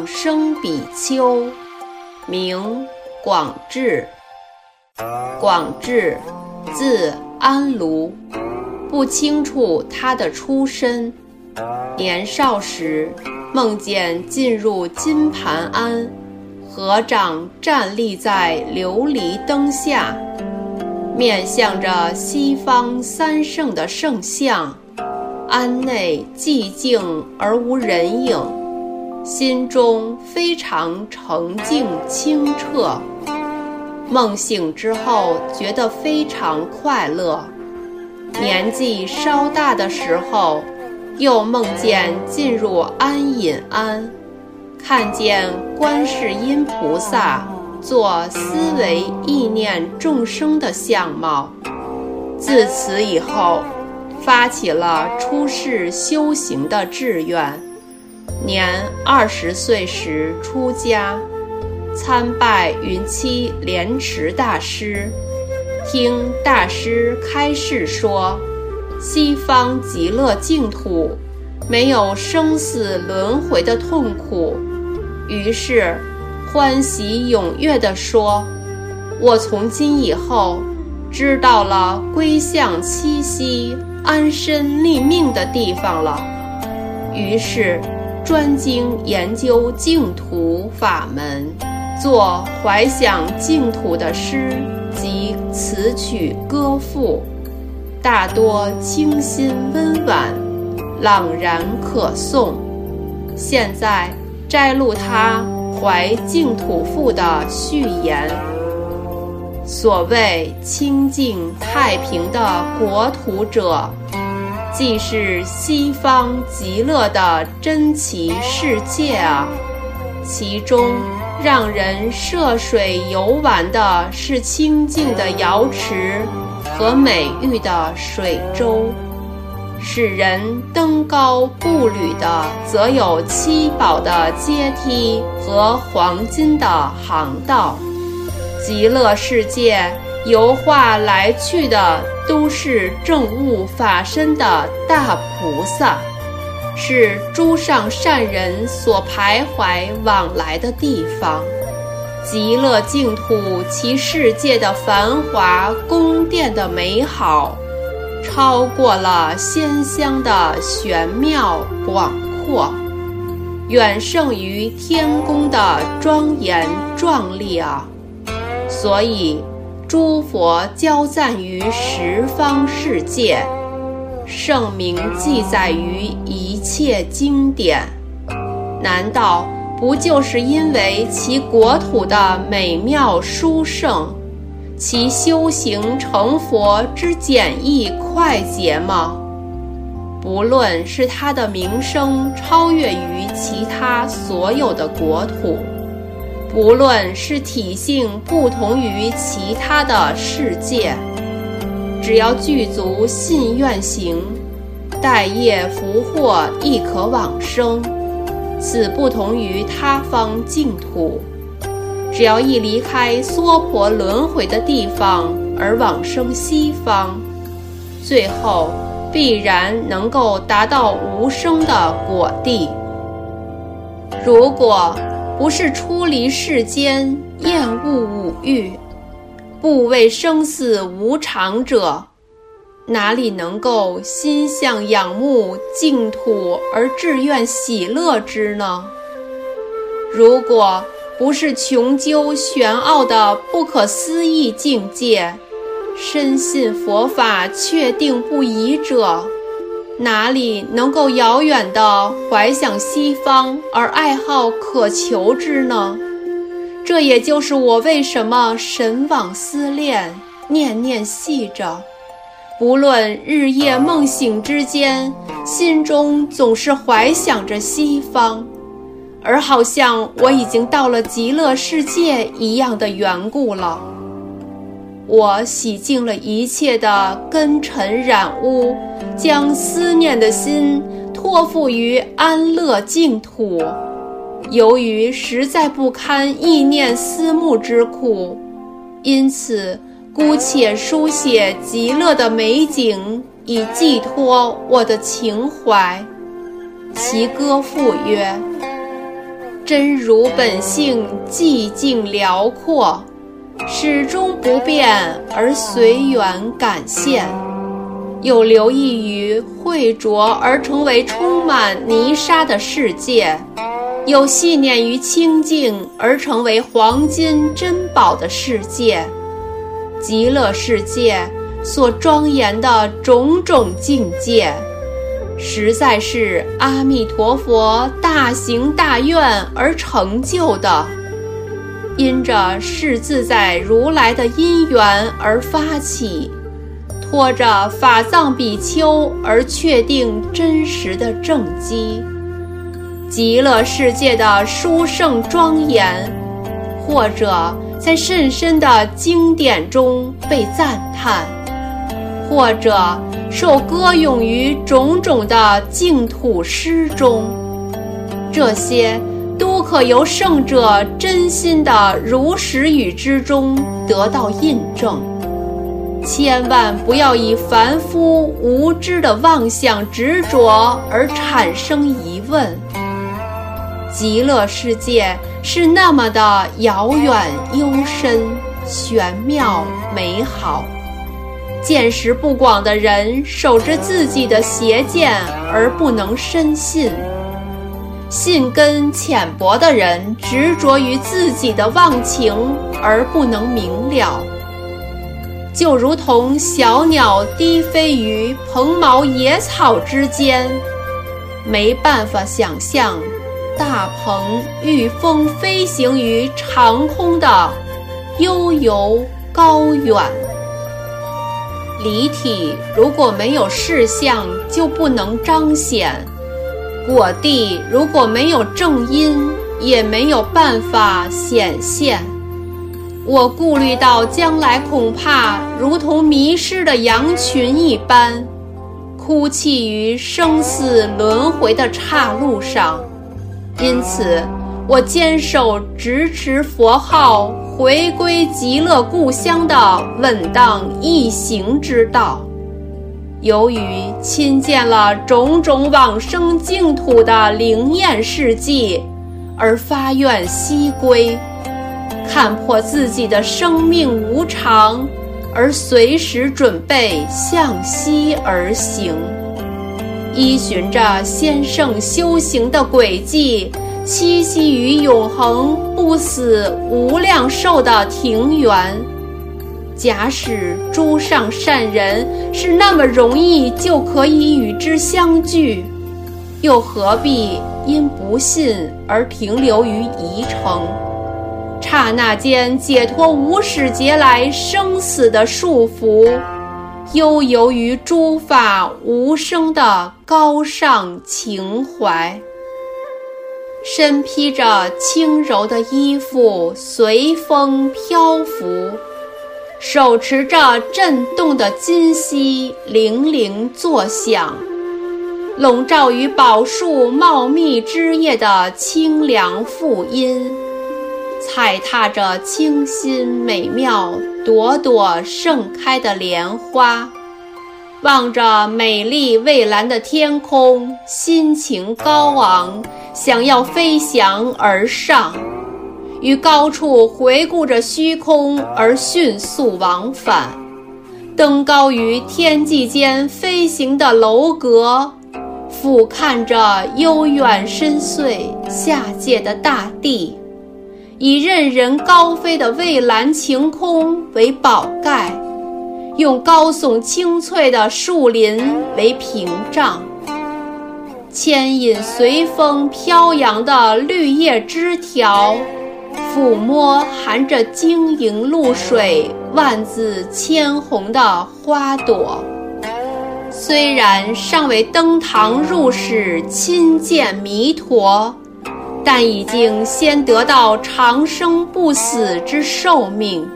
往生比丘，名广智。广智，字安卢，不清楚他的出身。年少时，梦见进入金盘庵，合掌站立在琉璃灯下。面向着西方三圣的圣像，庵内寂静而无人影，心中非常澄净清澈。梦醒之后，觉得非常快乐。年纪稍大的时候，又梦见进入安隐庵，看见观世音菩萨。做思维意念众生的相貌，自此以后，发起了出世修行的志愿。年二十岁时出家，参拜云栖莲池大师，听大师开示说，西方极乐净土没有生死轮回的痛苦，于是。欢喜踊跃地说：“我从今以后知道了归向栖息、安身立命的地方了。”于是专精研究净土法门，作怀想净土的诗及词曲歌赋，大多清新温婉，朗然可诵。现在摘录他。《怀净土赋》的序言：所谓清净太平的国土者，既是西方极乐的珍奇世界啊！其中让人涉水游玩的是清净的瑶池和美玉的水舟。使人登高步履的，则有七宝的阶梯和黄金的航道；极乐世界游化来去的，都是正悟法身的大菩萨，是诸上善人所徘徊往来的地方。极乐净土，其世界的繁华宫殿的美好。超过了仙乡的玄妙广阔，远胜于天宫的庄严壮丽啊！所以，诸佛交赞于十方世界，圣名记载于一切经典。难道不就是因为其国土的美妙殊胜？其修行成佛之简易快捷吗？不论是他的名声超越于其他所有的国土，无论是体性不同于其他的世界，只要具足信愿行，待业福祸亦可往生。此不同于他方净土。只要一离开娑婆轮回的地方而往生西方，最后必然能够达到无生的果地。如果不是出离世间厌恶五欲，不为生死无常者，哪里能够心向仰慕净土而志愿喜乐之呢？如果。不是穷究玄奥的不可思议境界，深信佛法确定不疑者，哪里能够遥远的怀想西方而爱好渴求之呢？这也就是我为什么神往思恋，念念系着，不论日夜梦醒之间，心中总是怀想着西方。而好像我已经到了极乐世界一样的缘故了。我洗净了一切的根尘染污，将思念的心托付于安乐净土。由于实在不堪意念思慕之苦，因此姑且书写极乐的美景以寄托我的情怀。其歌赋曰：“真如本性寂静辽阔，始终不变而随缘感现。有留意于秽浊而成为充满泥沙的世界，有系念于清净而成为黄金珍宝的世界。极乐世界所庄严的种种境界。”实在是阿弥陀佛大行大愿而成就的，因着是自在如来的因缘而发起，托着法藏比丘而确定真实的正机。极乐世界的殊胜庄严，或者在甚深的经典中被赞叹，或者。受歌咏于种种的净土诗中，这些都可由圣者真心的如实语之中得到印证。千万不要以凡夫无知的妄想执着而产生疑问。极乐世界是那么的遥远、幽深、玄妙、美好。见识不广的人守着自己的邪见而不能深信；信根浅薄的人执着于自己的忘情而不能明了。就如同小鸟低飞于蓬毛野草之间，没办法想象大鹏御风飞行于长空的悠游高远。离体如果没有事相，就不能彰显；我地如果没有正因，也没有办法显现。我顾虑到将来恐怕如同迷失的羊群一般，哭泣于生死轮回的岔路上，因此。我坚守直持佛号，回归极乐故乡的稳当易行之道。由于亲见了种种往生净土的灵验事迹，而发愿西归，看破自己的生命无常，而随时准备向西而行，依循着先圣修行的轨迹。栖息于永恒不死无量寿的庭园。假使诸上善人是那么容易就可以与之相聚，又何必因不信而停留于宜城？刹那间解脱无始劫来生死的束缚，悠游于诸法无生的高尚情怀。身披着轻柔的衣服，随风漂浮；手持着震动的金锡，铃铃作响。笼罩于宝树茂密枝叶的清凉复音，踩踏着清新美妙、朵朵盛开的莲花，望着美丽蔚蓝的天空，心情高昂。想要飞翔而上，于高处回顾着虚空而迅速往返，登高于天际间飞行的楼阁，俯瞰着悠远深邃下界的大地，以任人高飞的蔚蓝晴空为宝盖，用高耸青翠的树林为屏障。牵引随风飘扬的绿叶枝条，抚摸含着晶莹露水、万紫千红的花朵。虽然尚未登堂入室亲见弥陀，但已经先得到长生不死之寿命。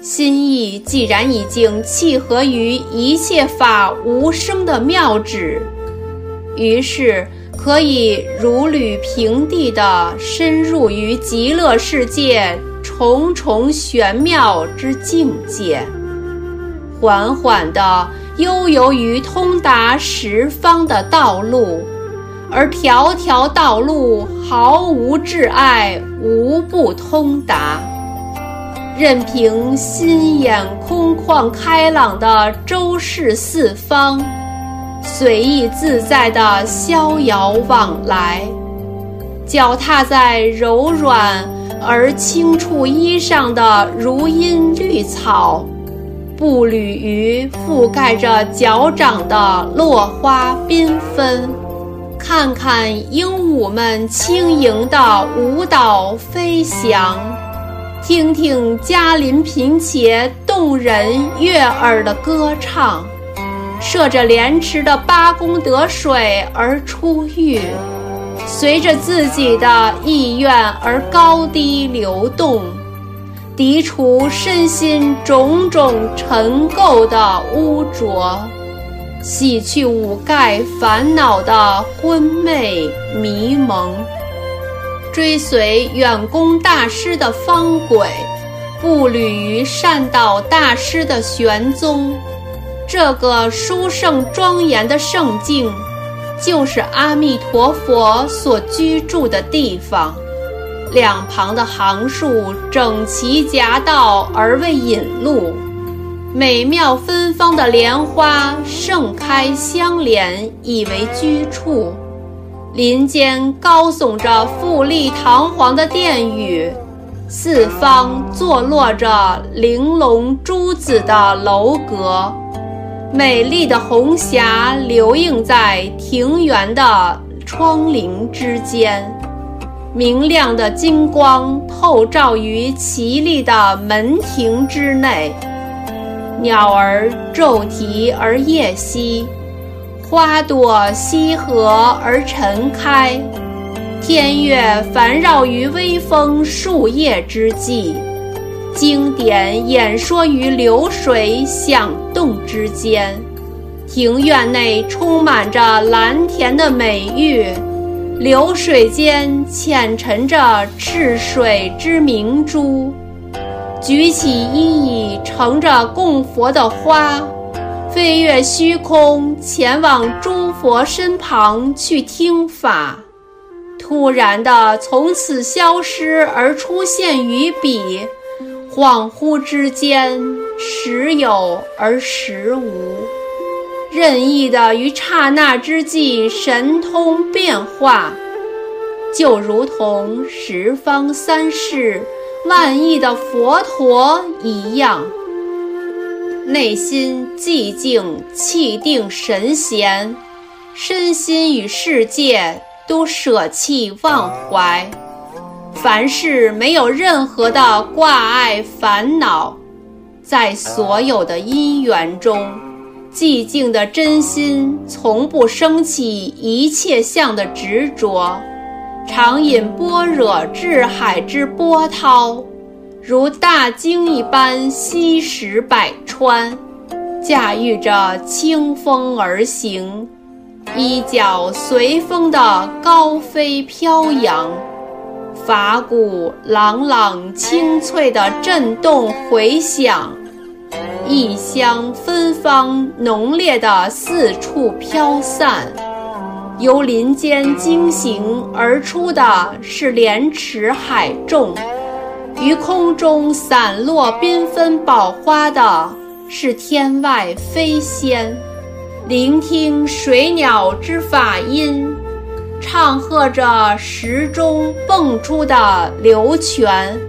心意既然已经契合于一切法无生的妙旨。于是可以如履平地地深入于极乐世界重重玄妙之境界，缓缓地悠游于通达十方的道路，而条条道路毫无挚爱，无不通达。任凭心眼空旷开朗的周氏四方，随意自在的逍遥往来，脚踏在柔软而轻触衣上的如茵绿草，步履于覆盖着脚掌的落花缤纷，看看鹦鹉们轻盈的舞蹈飞翔。听听嘉林频且动人悦耳的歌唱，涉着莲池的八功德水而出浴，随着自己的意愿而高低流动，涤除身心种种尘垢的污浊，洗去五盖烦恼的昏昧迷蒙。追随远公大师的方轨，步履于善导大师的玄宗，这个殊胜庄严的圣境，就是阿弥陀佛所居住的地方。两旁的行树整齐夹道而为引路，美妙芬芳的莲花盛开相连以为居处。林间高耸着富丽堂皇的殿宇，四方坐落着玲珑珠子的楼阁，美丽的红霞流映在庭园的窗棂之间，明亮的金光透照于绮丽的门庭之内，鸟儿骤啼而夜息。花朵羲和而晨开，天月繁绕于微风树叶之际，经典演说于流水响动之间。庭院内充满着蓝田的美玉，流水间浅沉着赤水之明珠。举起一椅盛着供佛的花。飞越虚空，前往诸佛身旁去听法，突然的从此消失而出现于彼，恍惚之间，时有而时无，任意的于刹那之际神通变化，就如同十方三世万亿的佛陀一样。内心寂静气定神闲，身心与世界都舍弃忘怀，凡事没有任何的挂碍烦恼，在所有的因缘中，寂静的真心从不升起一切相的执着，常饮般若智海之波涛。如大鲸一般吸食百川，驾驭着清风而行，衣角随风的高飞飘扬，法鼓朗朗清脆的震动回响，异香芬芳浓烈的四处飘散，由林间惊醒而出的是莲池海众。于空中散落缤纷宝花的是天外飞仙，聆听水鸟之法音，唱和着石中蹦出的流泉，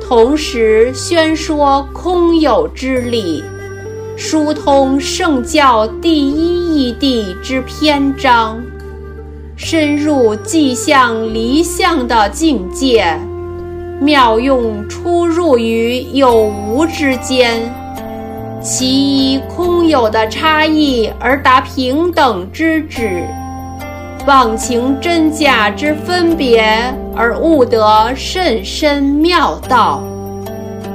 同时宣说空有之理，疏通圣教第一义谛之篇章，深入迹象离相的境界。妙用出入于有无之间，其一空有的差异而达平等之旨，忘情真假之分别而悟得甚深妙道。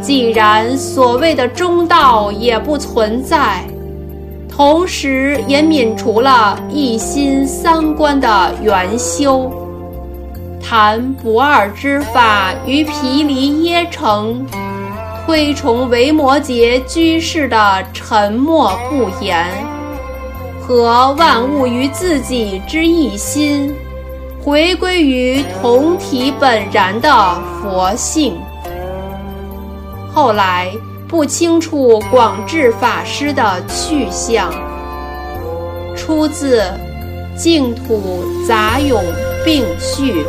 既然所谓的中道也不存在，同时也泯除了一心三观的圆修。谈不二之法于毗梨耶城，推崇维摩诘居士的沉默不言和万物于自己之一心，回归于同体本然的佛性。后来不清楚广智法师的去向，出自《净土杂咏并序》。